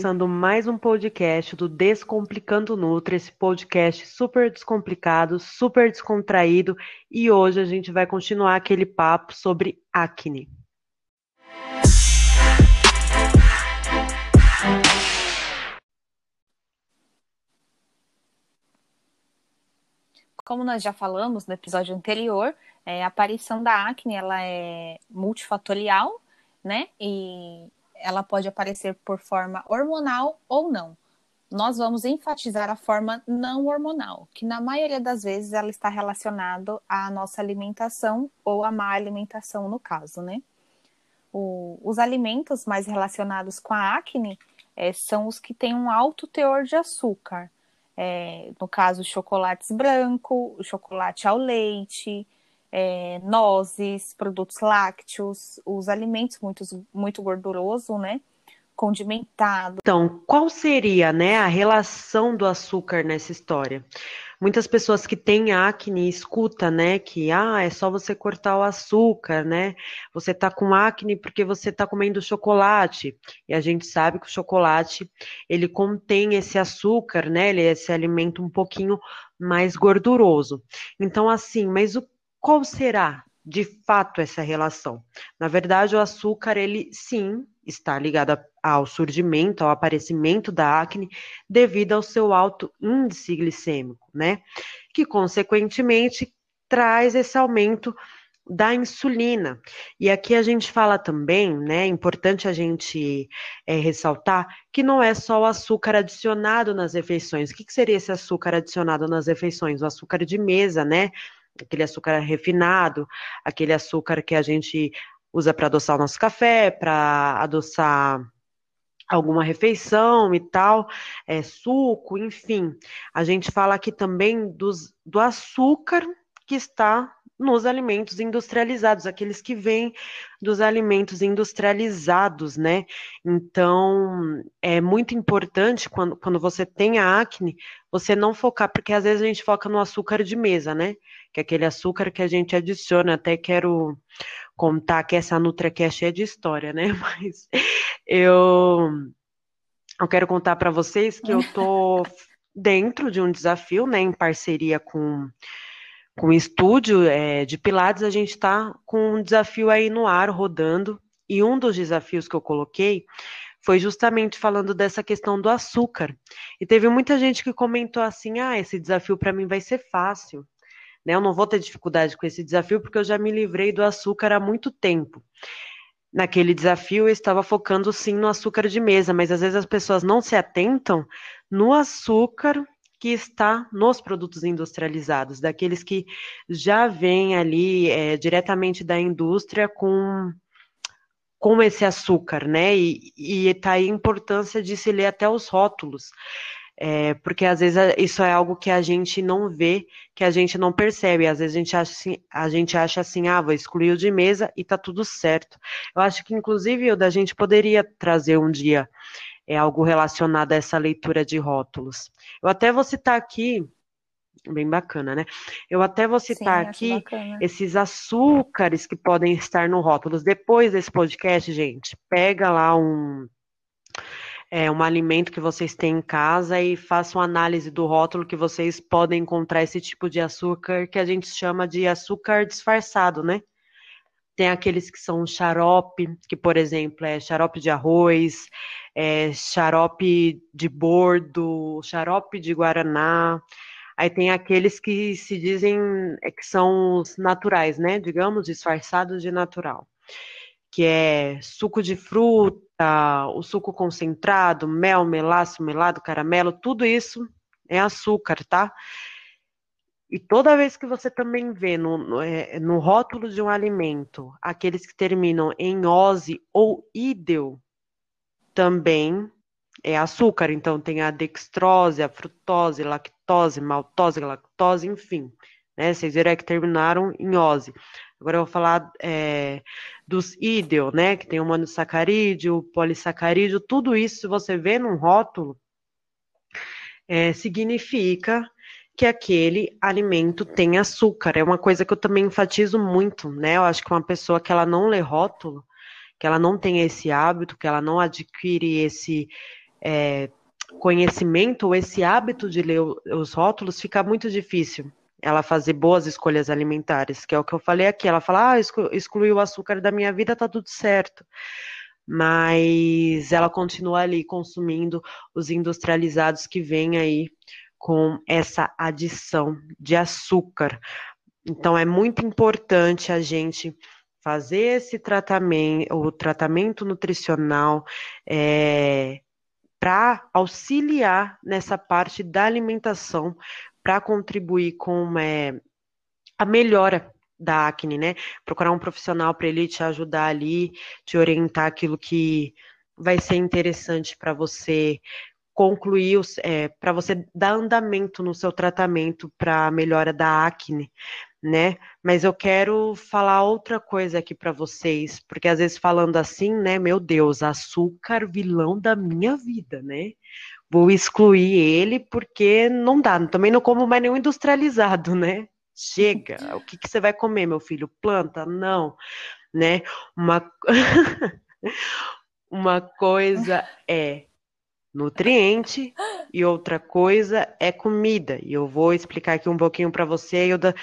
começando mais um podcast do Descomplicando Nutri, esse podcast super descomplicado, super descontraído, e hoje a gente vai continuar aquele papo sobre acne. Como nós já falamos no episódio anterior, é, a aparição da acne ela é multifatorial, né? E ela pode aparecer por forma hormonal ou não. Nós vamos enfatizar a forma não hormonal, que na maioria das vezes ela está relacionada à nossa alimentação ou à má alimentação, no caso, né? O, os alimentos mais relacionados com a acne é, são os que têm um alto teor de açúcar. É, no caso, chocolates branco, chocolate ao leite, é, nozes, produtos lácteos, os alimentos muito, muito gordurosos, né? Condimentado. Então, qual seria, né, a relação do açúcar nessa história? Muitas pessoas que têm acne escuta, né, que ah, é só você cortar o açúcar, né? Você tá com acne porque você tá comendo chocolate. E a gente sabe que o chocolate, ele contém esse açúcar, né? Ele é esse alimento um pouquinho mais gorduroso. Então, assim, mas o qual será de fato essa relação? Na verdade, o açúcar, ele sim está ligado ao surgimento, ao aparecimento da acne, devido ao seu alto índice glicêmico, né? Que, consequentemente, traz esse aumento da insulina. E aqui a gente fala também, né? É importante a gente é, ressaltar que não é só o açúcar adicionado nas refeições. O que, que seria esse açúcar adicionado nas refeições? O açúcar de mesa, né? Aquele açúcar refinado, aquele açúcar que a gente usa para adoçar o nosso café, para adoçar alguma refeição e tal, é, suco, enfim. A gente fala aqui também dos, do açúcar que está nos alimentos industrializados, aqueles que vêm dos alimentos industrializados, né? Então, é muito importante quando, quando você tem a acne, você não focar, porque às vezes a gente foca no açúcar de mesa, né? Que é aquele açúcar que a gente adiciona. Até quero contar que essa NutraCast é de história, né? Mas eu, eu quero contar para vocês que eu tô dentro de um desafio, né? Em parceria com com o estúdio é, de Pilates, a gente está com um desafio aí no ar, rodando, e um dos desafios que eu coloquei foi justamente falando dessa questão do açúcar. E teve muita gente que comentou assim: ah, esse desafio para mim vai ser fácil. Né? Eu não vou ter dificuldade com esse desafio porque eu já me livrei do açúcar há muito tempo. Naquele desafio eu estava focando sim no açúcar de mesa, mas às vezes as pessoas não se atentam no açúcar que está nos produtos industrializados, daqueles que já vêm ali é, diretamente da indústria com, com esse açúcar, né? E, está aí a importância de se ler até os rótulos. É, porque às vezes isso é algo que a gente não vê, que a gente não percebe. Às vezes a gente acha assim, a gente acha assim ah, vou excluir o de mesa e tá tudo certo. Eu acho que, inclusive, o da gente poderia trazer um dia é algo relacionado a essa leitura de rótulos. Eu até vou citar aqui, bem bacana, né? Eu até vou citar Sim, aqui esses açúcares que podem estar no rótulos. Depois desse podcast, gente, pega lá um é, um alimento que vocês têm em casa e façam análise do rótulo que vocês podem encontrar esse tipo de açúcar que a gente chama de açúcar disfarçado, né? Tem aqueles que são xarope, que, por exemplo, é xarope de arroz, é xarope de bordo, xarope de guaraná. Aí tem aqueles que se dizem é, que são os naturais, né? Digamos, disfarçados de natural. Que é suco de fruta, o suco concentrado, mel, melaço, melado, caramelo, tudo isso é açúcar, tá? E toda vez que você também vê no, no, é, no, rótulo de um alimento aqueles que terminam em ose ou ídeo, também é açúcar. Então tem a dextrose, a frutose, lactose, maltose, lactose, enfim. Né? Vocês viram que terminaram em ose. Agora eu vou falar é, dos ídeo, né? Que tem o monossacarídeo, polissacarídeo, tudo isso, se você vê num rótulo, é, significa que aquele alimento tem açúcar. É uma coisa que eu também enfatizo muito, né? Eu acho que uma pessoa que ela não lê rótulo, que ela não tem esse hábito, que ela não adquire esse é, conhecimento ou esse hábito de ler os rótulos, fica muito difícil ela fazer boas escolhas alimentares, que é o que eu falei aqui. Ela fala, ah, excluiu o açúcar da minha vida, tá tudo certo. Mas ela continua ali consumindo os industrializados que vêm aí com essa adição de açúcar. Então é muito importante a gente fazer esse tratamento, o tratamento nutricional é, para auxiliar nessa parte da alimentação, para contribuir com é, a melhora da acne, né? Procurar um profissional para ele te ajudar ali, te orientar aquilo que vai ser interessante para você concluir, é, para você dar andamento no seu tratamento para melhora da acne, né? Mas eu quero falar outra coisa aqui para vocês, porque às vezes falando assim, né, meu Deus, açúcar vilão da minha vida, né? Vou excluir ele porque não dá, também não como mais nenhum industrializado, né? Chega. O que, que você vai comer, meu filho? Planta? Não, né? Uma uma coisa é nutriente e outra coisa é comida. E eu vou explicar aqui um pouquinho para você e eu da,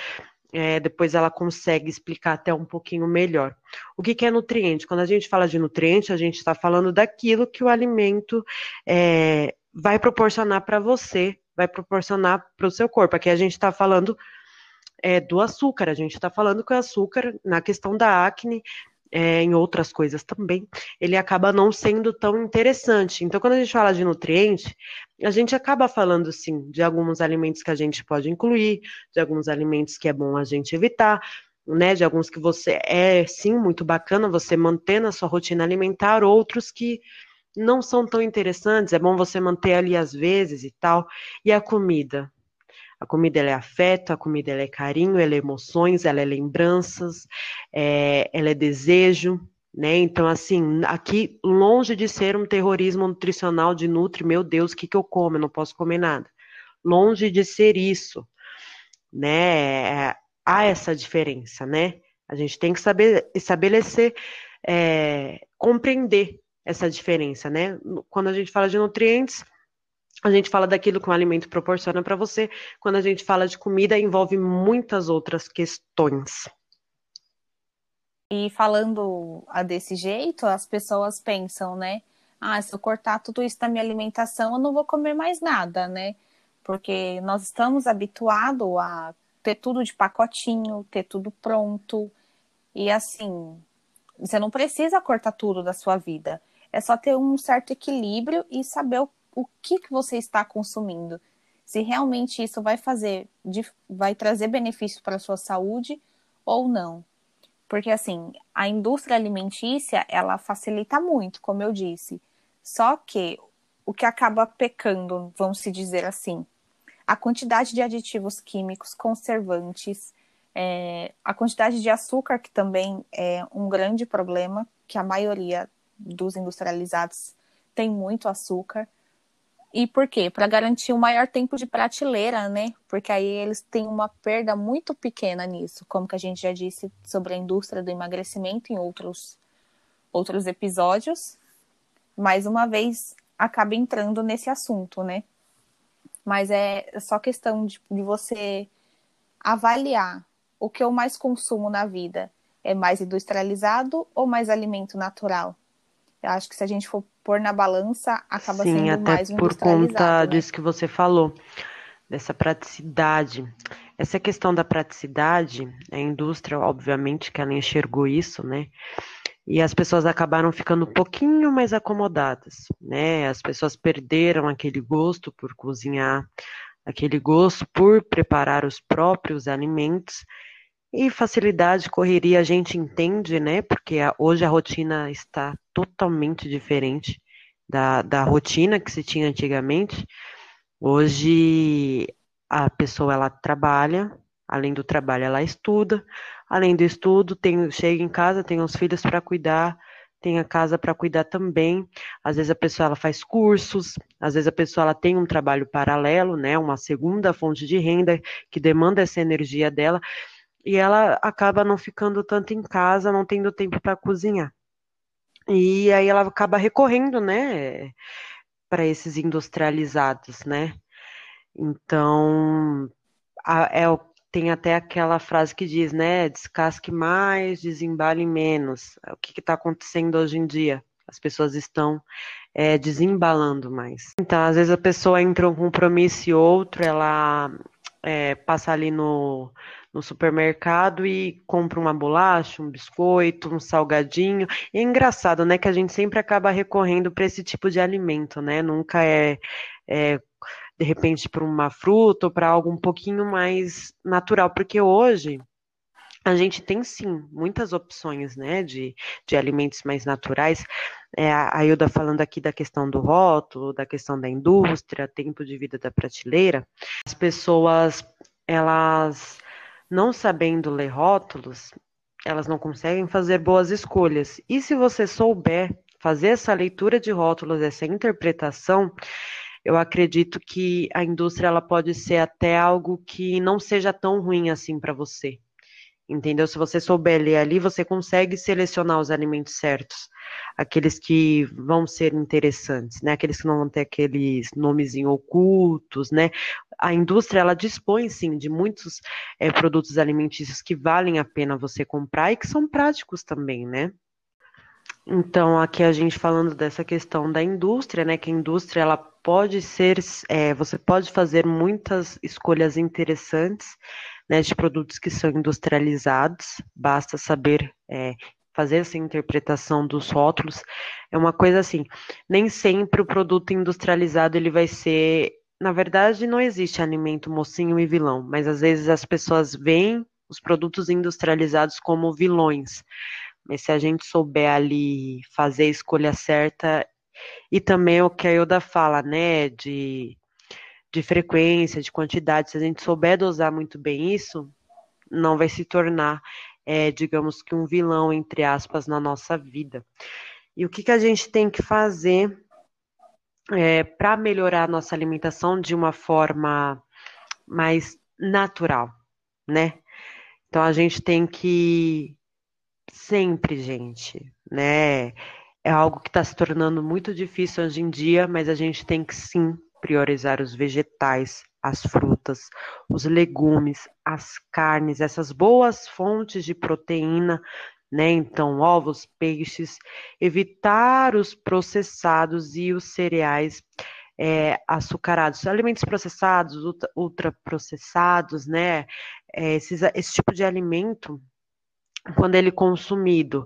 é, depois ela consegue explicar até um pouquinho melhor. O que, que é nutriente? Quando a gente fala de nutriente, a gente está falando daquilo que o alimento é, vai proporcionar para você, vai proporcionar para o seu corpo. Aqui a gente está falando é, do açúcar, a gente está falando que o açúcar, na questão da acne, é, em outras coisas também, ele acaba não sendo tão interessante. Então, quando a gente fala de nutriente, a gente acaba falando, sim, de alguns alimentos que a gente pode incluir, de alguns alimentos que é bom a gente evitar, né, de alguns que você é, sim, muito bacana você manter na sua rotina alimentar, outros que não são tão interessantes, é bom você manter ali às vezes e tal. E a comida? A comida ela é afeto, a comida ela é carinho, ela é emoções, ela é lembranças, é, ela é desejo, né? Então, assim, aqui, longe de ser um terrorismo nutricional de nutri, meu Deus, o que, que eu como? Eu não posso comer nada. Longe de ser isso, né? Há essa diferença, né? A gente tem que saber estabelecer, é, compreender essa diferença, né? Quando a gente fala de nutrientes, a gente fala daquilo que o alimento proporciona para você. Quando a gente fala de comida, envolve muitas outras questões. E falando desse jeito, as pessoas pensam, né? Ah, se eu cortar tudo isso da minha alimentação, eu não vou comer mais nada, né? Porque nós estamos habituados a ter tudo de pacotinho, ter tudo pronto. E assim, você não precisa cortar tudo da sua vida. É só ter um certo equilíbrio e saber o o que, que você está consumindo. Se realmente isso vai fazer, vai trazer benefício para a sua saúde ou não. Porque assim, a indústria alimentícia, ela facilita muito, como eu disse. Só que o que acaba pecando, vamos se dizer assim, a quantidade de aditivos químicos, conservantes, é, a quantidade de açúcar, que também é um grande problema, que a maioria dos industrializados tem muito açúcar. E por quê? Para garantir um maior tempo de prateleira, né? Porque aí eles têm uma perda muito pequena nisso, como que a gente já disse sobre a indústria do emagrecimento em outros, outros episódios. Mais uma vez, acaba entrando nesse assunto, né? Mas é só questão de, de você avaliar o que eu mais consumo na vida. É mais industrializado ou mais alimento natural? Eu acho que se a gente for pôr na balança, acaba Sim, sendo até mais por conta né? disso que você falou, dessa praticidade. Essa questão da praticidade, a indústria, obviamente, que ela enxergou isso, né? E as pessoas acabaram ficando um pouquinho mais acomodadas, né? As pessoas perderam aquele gosto por cozinhar, aquele gosto por preparar os próprios alimentos e facilidade, correria, a gente entende, né? Porque hoje a rotina está totalmente diferente da, da rotina que se tinha antigamente. Hoje a pessoa ela trabalha, além do trabalho ela estuda, além do estudo tem chega em casa, tem os filhos para cuidar, tem a casa para cuidar também. Às vezes a pessoa ela faz cursos, às vezes a pessoa ela tem um trabalho paralelo, né, uma segunda fonte de renda que demanda essa energia dela e ela acaba não ficando tanto em casa, não tendo tempo para cozinhar. E aí ela acaba recorrendo, né, para esses industrializados, né? Então, a, é, tem até aquela frase que diz, né? Descasque mais, desembale menos. O que está acontecendo hoje em dia? As pessoas estão é, desembalando mais. Então, às vezes a pessoa entra um compromisso e outro, ela é, passa ali no, no supermercado e compra uma bolacha, um biscoito, um salgadinho. E é engraçado, né, que a gente sempre acaba recorrendo para esse tipo de alimento, né? Nunca é, é de repente para uma fruta ou para algo um pouquinho mais natural, porque hoje a gente tem sim muitas opções né, de, de alimentos mais naturais. É, a Ilda falando aqui da questão do rótulo, da questão da indústria, tempo de vida da prateleira. As pessoas, elas não sabendo ler rótulos, elas não conseguem fazer boas escolhas. E se você souber fazer essa leitura de rótulos, essa interpretação, eu acredito que a indústria ela pode ser até algo que não seja tão ruim assim para você. Entendeu? Se você souber ler ali, você consegue selecionar os alimentos certos, aqueles que vão ser interessantes, né? Aqueles que não vão ter aqueles nomes ocultos, né? A indústria ela dispõe sim de muitos é, produtos alimentícios que valem a pena você comprar e que são práticos também, né? Então, aqui a gente falando dessa questão da indústria, né? Que a indústria ela pode ser, é, você pode fazer muitas escolhas interessantes, né? De produtos que são industrializados. Basta saber é, fazer essa interpretação dos rótulos. É uma coisa assim. Nem sempre o produto industrializado ele vai ser, na verdade, não existe alimento mocinho e vilão, mas às vezes as pessoas veem os produtos industrializados como vilões. Mas se a gente souber ali fazer a escolha certa, e também o que a Ilda fala, né, de, de frequência, de quantidade, se a gente souber dosar muito bem isso, não vai se tornar, é, digamos que um vilão, entre aspas, na nossa vida. E o que, que a gente tem que fazer é, para melhorar a nossa alimentação de uma forma mais natural, né? Então a gente tem que sempre, gente, né? É algo que está se tornando muito difícil hoje em dia, mas a gente tem que sim priorizar os vegetais, as frutas, os legumes, as carnes, essas boas fontes de proteína, né? Então, ovos, peixes, evitar os processados e os cereais é, açucarados, alimentos processados, ultraprocessados, né? É, esses, esse tipo de alimento quando ele é consumido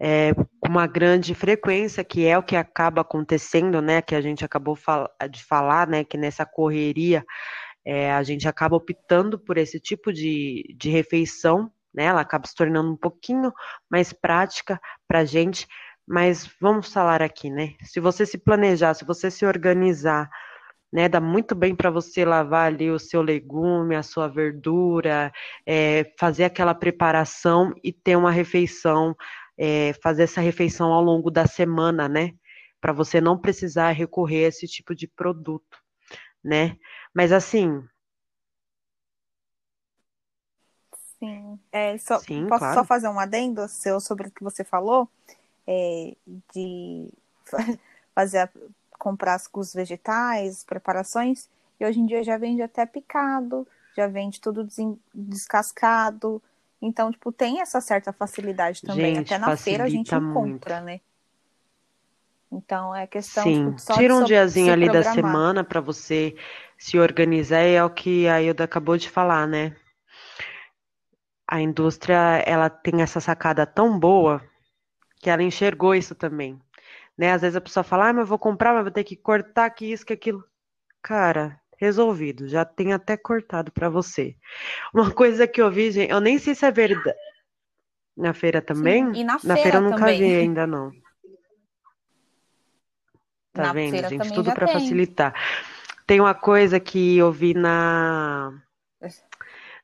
é, com uma grande frequência, que é o que acaba acontecendo, né, que a gente acabou fal de falar, né, que nessa correria é, a gente acaba optando por esse tipo de, de refeição, né, ela acaba se tornando um pouquinho mais prática para a gente, mas vamos falar aqui, né, se você se planejar, se você se organizar, né? Dá muito bem para você lavar ali o seu legume, a sua verdura, é, fazer aquela preparação e ter uma refeição, é, fazer essa refeição ao longo da semana, né? Para você não precisar recorrer a esse tipo de produto, né? Mas assim. Sim, é, só, Sim, posso claro. só fazer um adendo seu sobre o que você falou? É, de fazer a comprar os vegetais, preparações, e hoje em dia já vende até picado, já vende tudo descascado. Então, tipo, tem essa certa facilidade também. Gente, até na feira a gente muito. encontra, né? Então é questão Sim, tipo, tira um diazinho ali programar. da semana para você se organizar, e é o que a Ilda acabou de falar, né? A indústria, ela tem essa sacada tão boa que ela enxergou isso também. Né? Às vezes a pessoa fala, ah, mas eu vou comprar, mas vou ter que cortar aqui isso, que aquilo. Cara, resolvido, já tem até cortado para você. Uma coisa que eu vi, gente, eu nem sei se é verdade. Na feira também? Sim, e na, na feira, feira eu nunca também. vi ainda, não. Tá na vendo, gente? Tudo para facilitar. Tem uma coisa que eu vi na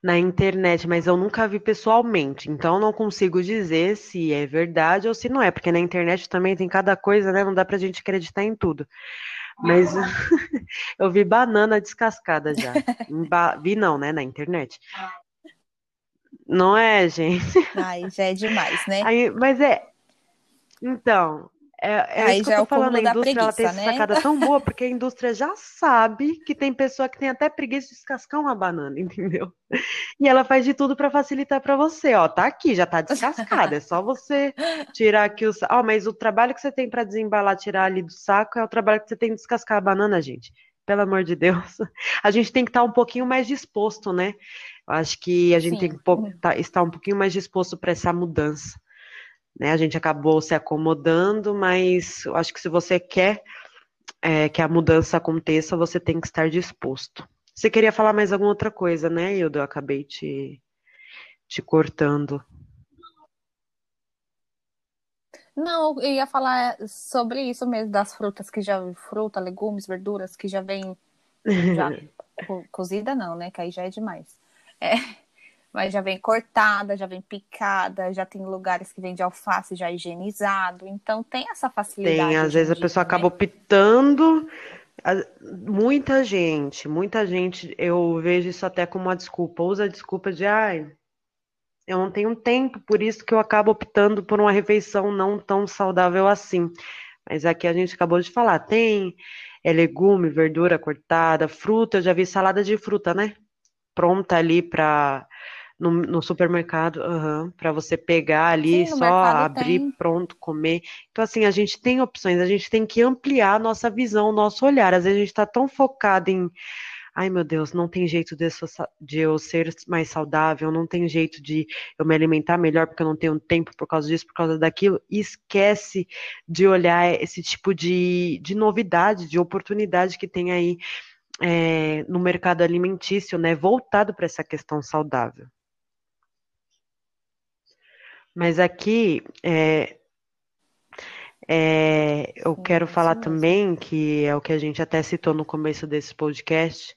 na internet, mas eu nunca vi pessoalmente, então não consigo dizer se é verdade ou se não é, porque na internet também tem cada coisa, né? Não dá pra gente acreditar em tudo. Mas eu vi banana descascada já. Ba... Vi não, né? Na internet. Não é, gente? Ai, já é demais, né? Aí, mas é. Então, É, é isso que eu tô é falando, a indústria preguiça, ela tem essa né? sacada tão boa, porque a indústria já sabe que tem pessoa que tem até preguiça de descascar uma banana, entendeu? E ela faz de tudo para facilitar para você, ó, tá aqui, já tá descascada, é só você tirar aqui o, ó, mas o trabalho que você tem para desembalar, tirar ali do saco é o trabalho que você tem de descascar a banana, gente. Pelo amor de Deus. A gente tem que estar tá um pouquinho mais disposto, né? Acho que a gente Sim. tem que estar um pouquinho mais disposto para essa mudança. Né? A gente acabou se acomodando, mas eu acho que se você quer é, que a mudança aconteça, você tem que estar disposto. Você queria falar mais alguma outra coisa, né, Hildo? Eu acabei te, te cortando. Não, eu ia falar sobre isso mesmo, das frutas que já. Fruta, legumes, verduras que já vem. Já, cozida não, né? Que aí já é demais. É, mas já vem cortada, já vem picada, já tem lugares que vende alface já higienizado, então tem essa facilidade. Tem, às vezes a pessoa né? acaba optando. Muita gente, muita gente, eu vejo isso até como uma desculpa, usa a desculpa de ai, eu não tenho tempo, por isso que eu acabo optando por uma refeição não tão saudável assim. Mas aqui a gente acabou de falar, tem é legume, verdura cortada, fruta, eu já vi salada de fruta, né? Pronta ali para no, no supermercado, uhum, para você pegar ali, Sim, só abrir, tem. pronto, comer. Então, assim, a gente tem opções, a gente tem que ampliar a nossa visão, o nosso olhar. Às vezes a gente está tão focado em. Ai, meu Deus, não tem jeito de, de eu ser mais saudável, não tem jeito de eu me alimentar melhor porque eu não tenho tempo por causa disso, por causa daquilo, e esquece de olhar esse tipo de, de novidade, de oportunidade que tem aí é, no mercado alimentício, né, voltado para essa questão saudável. Mas aqui é, é, eu quero falar também que é o que a gente até citou no começo desse podcast.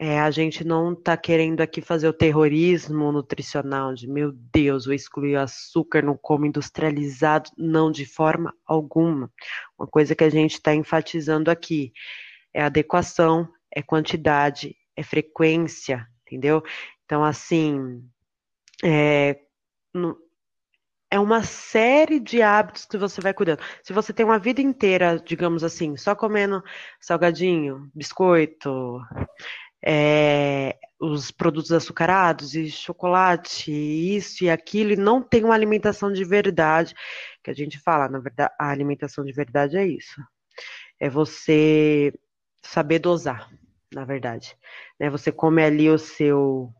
É, a gente não está querendo aqui fazer o terrorismo nutricional de meu Deus, vou excluir o açúcar, não como industrializado, não, de forma alguma. Uma coisa que a gente está enfatizando aqui é adequação, é quantidade, é frequência, entendeu? Então, assim, é, é uma série de hábitos que você vai cuidando. Se você tem uma vida inteira, digamos assim, só comendo salgadinho, biscoito, é, os produtos açucarados e chocolate, isso e aquilo, e não tem uma alimentação de verdade, que a gente fala, na verdade, a alimentação de verdade é isso. É você saber dosar, na verdade. Né? Você come ali o seu.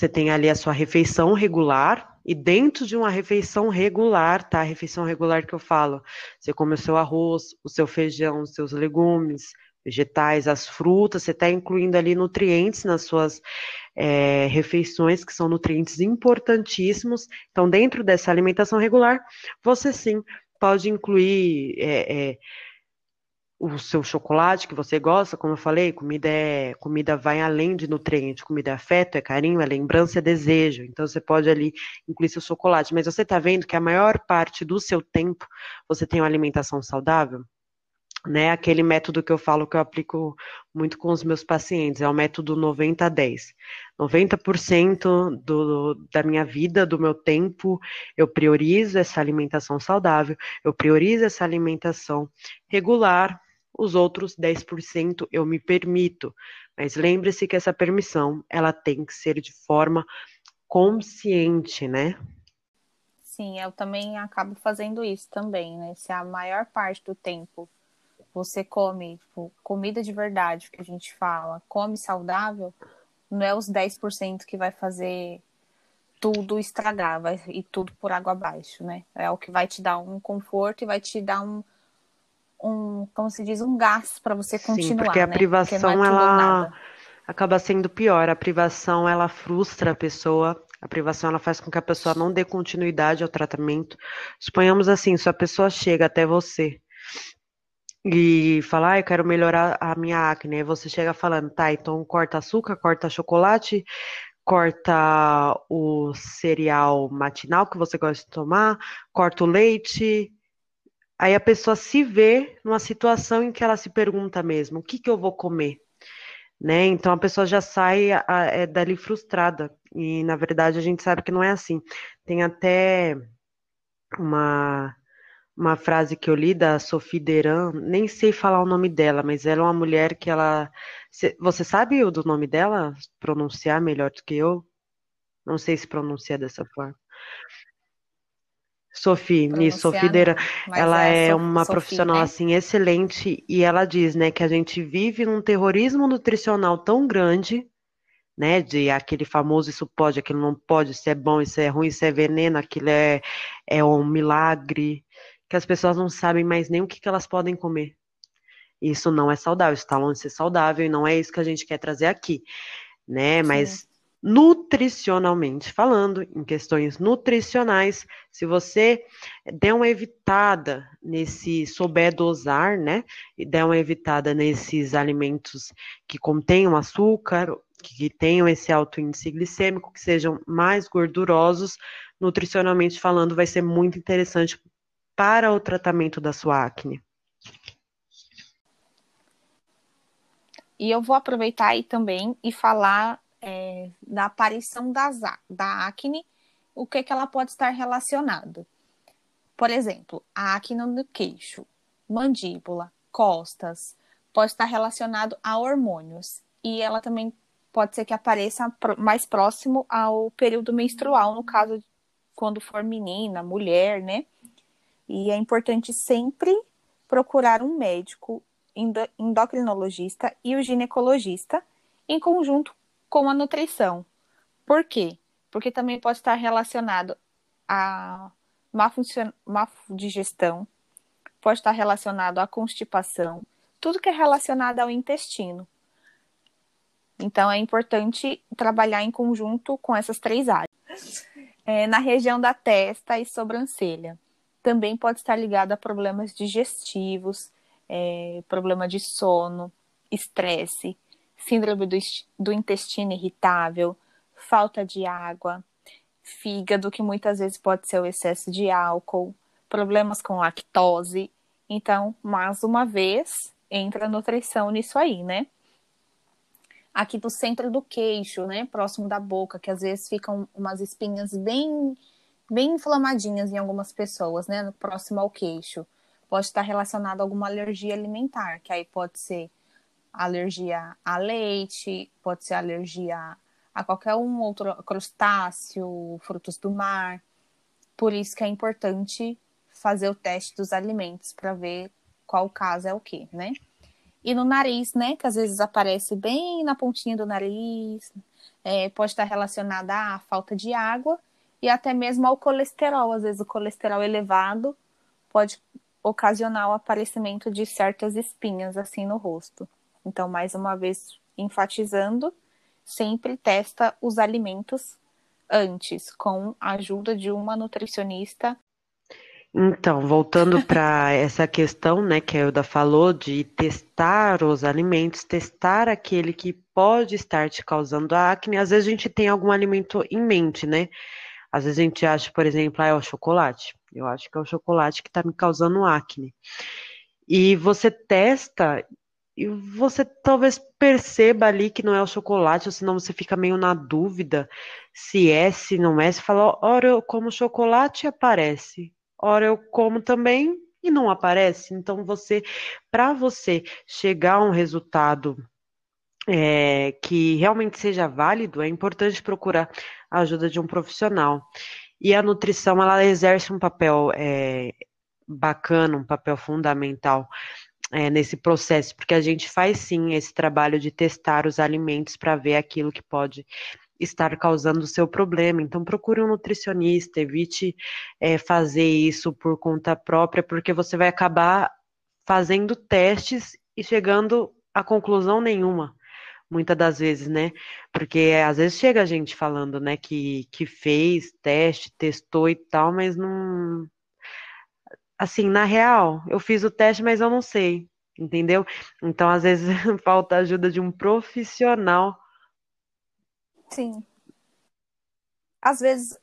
Você tem ali a sua refeição regular, e dentro de uma refeição regular, tá? A refeição regular que eu falo, você come o seu arroz, o seu feijão, os seus legumes, vegetais, as frutas, você está incluindo ali nutrientes nas suas é, refeições, que são nutrientes importantíssimos. Então, dentro dessa alimentação regular, você sim pode incluir é, é, o seu chocolate que você gosta, como eu falei, comida é comida vai além de nutriente, comida é afeto, é carinho, é lembrança, é desejo. Então você pode ali incluir seu chocolate, mas você está vendo que a maior parte do seu tempo você tem uma alimentação saudável? Né, aquele método que eu falo que eu aplico muito com os meus pacientes, é o método 90 a 10. 90% do, da minha vida, do meu tempo, eu priorizo essa alimentação saudável, eu priorizo essa alimentação regular, os outros 10% eu me permito. Mas lembre-se que essa permissão, ela tem que ser de forma consciente, né? Sim, eu também acabo fazendo isso também, né? Se a maior parte do tempo você come tipo, comida de verdade, que a gente fala, come saudável, não é os 10% que vai fazer tudo estragar, vai ir tudo por água abaixo, né? É o que vai te dar um conforto e vai te dar um, um, como se diz, um gás para você continuar. Sim, porque a né? privação porque é ela acaba sendo pior. A privação ela frustra a pessoa. A privação ela faz com que a pessoa não dê continuidade ao tratamento. Suponhamos assim, se a pessoa chega até você e fala, ah, eu quero melhorar a minha acne, aí você chega falando, tá, então corta açúcar, corta chocolate, corta o cereal matinal que você gosta de tomar, corta o leite, Aí a pessoa se vê numa situação em que ela se pergunta mesmo: o que, que eu vou comer? Né? Então a pessoa já sai a, é, dali frustrada. E na verdade a gente sabe que não é assim. Tem até uma, uma frase que eu li da Sophie Deran, nem sei falar o nome dela, mas ela é uma mulher que ela. Você sabe o do nome dela? Pronunciar melhor do que eu? Não sei se pronuncia dessa forma. Sophie, Miss Sophie Deran, ela é, é uma Sophie, profissional né? assim excelente e ela diz, né, que a gente vive num terrorismo nutricional tão grande, né, de aquele famoso isso pode, aquilo não pode, isso é bom, isso é ruim, isso é veneno, aquilo é, é um milagre, que as pessoas não sabem mais nem o que, que elas podem comer. Isso não é saudável, está longe de ser saudável e não é isso que a gente quer trazer aqui, né? Sim. Mas nutricionalmente falando, em questões nutricionais, se você der uma evitada nesse, souber dosar, né, e der uma evitada nesses alimentos que contenham açúcar, que tenham esse alto índice glicêmico, que sejam mais gordurosos, nutricionalmente falando, vai ser muito interessante para o tratamento da sua acne. E eu vou aproveitar aí também e falar é, da aparição das, da acne, o que, que ela pode estar relacionado. Por exemplo, a acne no queixo, mandíbula, costas, pode estar relacionado a hormônios. E ela também pode ser que apareça mais próximo ao período menstrual, no caso quando for menina, mulher, né? E é importante sempre procurar um médico endocrinologista e o ginecologista em conjunto com a nutrição. Por quê? Porque também pode estar relacionado a má, funcion... má digestão, pode estar relacionado à constipação, tudo que é relacionado ao intestino. Então, é importante trabalhar em conjunto com essas três áreas. É, na região da testa e sobrancelha. Também pode estar ligado a problemas digestivos, é, problema de sono, estresse, síndrome do, do intestino irritável, falta de água, fígado, que muitas vezes pode ser o excesso de álcool, problemas com lactose. Então, mais uma vez, entra a nutrição nisso aí, né? Aqui do centro do queixo, né? Próximo da boca, que às vezes ficam umas espinhas bem, bem inflamadinhas em algumas pessoas, né? Próximo ao queixo. Pode estar relacionado a alguma alergia alimentar, que aí pode ser alergia a leite, pode ser alergia a qualquer um outro crustáceo, frutos do mar. Por isso que é importante fazer o teste dos alimentos para ver qual caso é o que, né? E no nariz, né? Que às vezes aparece bem na pontinha do nariz, é, pode estar relacionada à falta de água e até mesmo ao colesterol. Às vezes o colesterol elevado pode ocasionar o aparecimento de certas espinhas assim no rosto. Então, mais uma vez, enfatizando, sempre testa os alimentos antes, com a ajuda de uma nutricionista. Então, voltando para essa questão, né, que a Elda falou, de testar os alimentos, testar aquele que pode estar te causando acne. Às vezes a gente tem algum alimento em mente, né? Às vezes a gente acha, por exemplo, ah, é o chocolate. Eu acho que é o chocolate que está me causando acne. E você testa e você talvez perceba ali que não é o chocolate, ou senão você fica meio na dúvida se é, se não é. Você fala, ora eu como chocolate e aparece, ora eu como também e não aparece. Então você, para você chegar a um resultado é, que realmente seja válido, é importante procurar a ajuda de um profissional. E a nutrição, ela exerce um papel é, bacana, um papel fundamental é, nesse processo, porque a gente faz sim esse trabalho de testar os alimentos para ver aquilo que pode estar causando o seu problema. Então, procure um nutricionista, evite é, fazer isso por conta própria, porque você vai acabar fazendo testes e chegando a conclusão nenhuma. Muitas das vezes, né? Porque às vezes chega a gente falando, né, que, que fez teste, testou e tal, mas não, assim, na real, eu fiz o teste, mas eu não sei, entendeu? Então, às vezes, falta a ajuda de um profissional. Sim. Às vezes,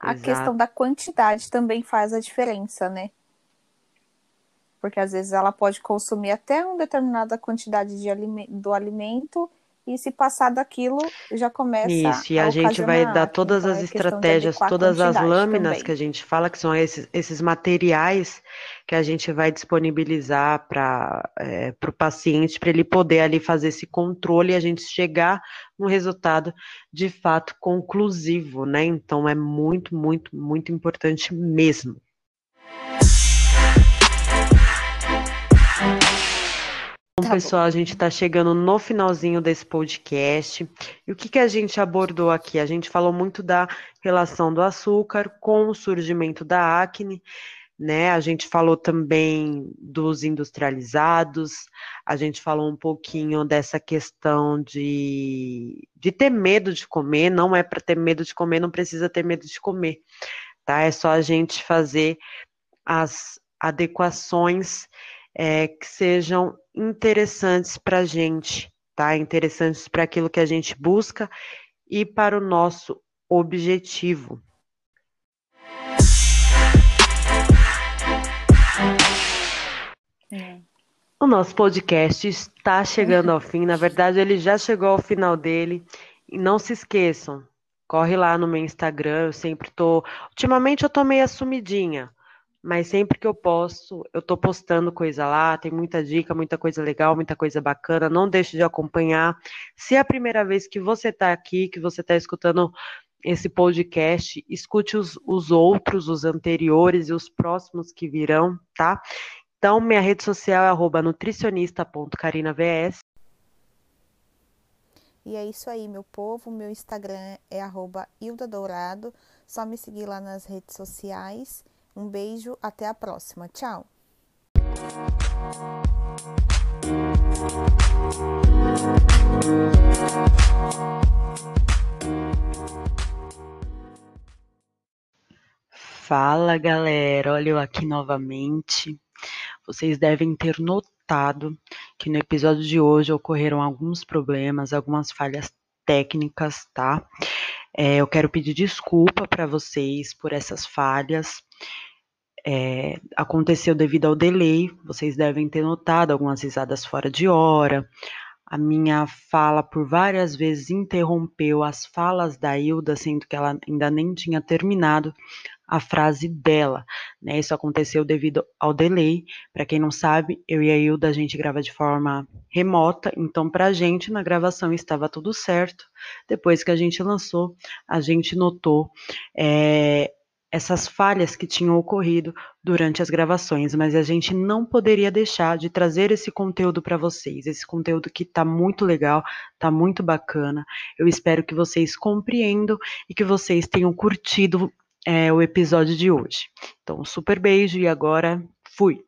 a Exato. questão da quantidade também faz a diferença, né? Porque às vezes ela pode consumir até uma determinada quantidade de alime do alimento e se passar daquilo, já começa Isso, e a, a gente vai dar todas então, as é estratégias, todas as lâminas também. que a gente fala, que são esses, esses materiais que a gente vai disponibilizar para é, o paciente, para ele poder ali fazer esse controle e a gente chegar no resultado de fato conclusivo, né? Então é muito, muito, muito importante mesmo. Bom, tá pessoal, bom. a gente está chegando no finalzinho desse podcast. E o que, que a gente abordou aqui? A gente falou muito da relação do açúcar com o surgimento da acne, né? A gente falou também dos industrializados, a gente falou um pouquinho dessa questão de, de ter medo de comer. Não é para ter medo de comer, não precisa ter medo de comer, tá? É só a gente fazer as adequações é, que sejam interessantes para a gente, tá? Interessantes para aquilo que a gente busca e para o nosso objetivo. É. O nosso podcast está chegando ao fim. Na verdade, ele já chegou ao final dele. E não se esqueçam, corre lá no meu Instagram. Eu sempre tô. Ultimamente eu tô meio assumidinha mas sempre que eu posso, eu tô postando coisa lá, tem muita dica, muita coisa legal, muita coisa bacana, não deixe de acompanhar. Se é a primeira vez que você está aqui, que você está escutando esse podcast, escute os, os outros, os anteriores e os próximos que virão, tá? Então, minha rede social é nutricionista.carinavs. E é isso aí, meu povo. Meu Instagram é arroba Dourado. Só me seguir lá nas redes sociais. Um beijo, até a próxima. Tchau! Fala galera, olha eu aqui novamente. Vocês devem ter notado que no episódio de hoje ocorreram alguns problemas, algumas falhas técnicas, tá? É, eu quero pedir desculpa para vocês por essas falhas é, aconteceu devido ao delay, vocês devem ter notado algumas risadas fora de hora. A minha fala por várias vezes interrompeu as falas da Hilda, sendo que ela ainda nem tinha terminado a frase dela. Né? Isso aconteceu devido ao delay. Para quem não sabe, eu e a Hilda a gente grava de forma remota, então para a gente na gravação estava tudo certo. Depois que a gente lançou, a gente notou é, essas falhas que tinham ocorrido durante as gravações, mas a gente não poderia deixar de trazer esse conteúdo para vocês, esse conteúdo que está muito legal, está muito bacana. Eu espero que vocês compreendam e que vocês tenham curtido é, o episódio de hoje. Então, um super beijo e agora fui!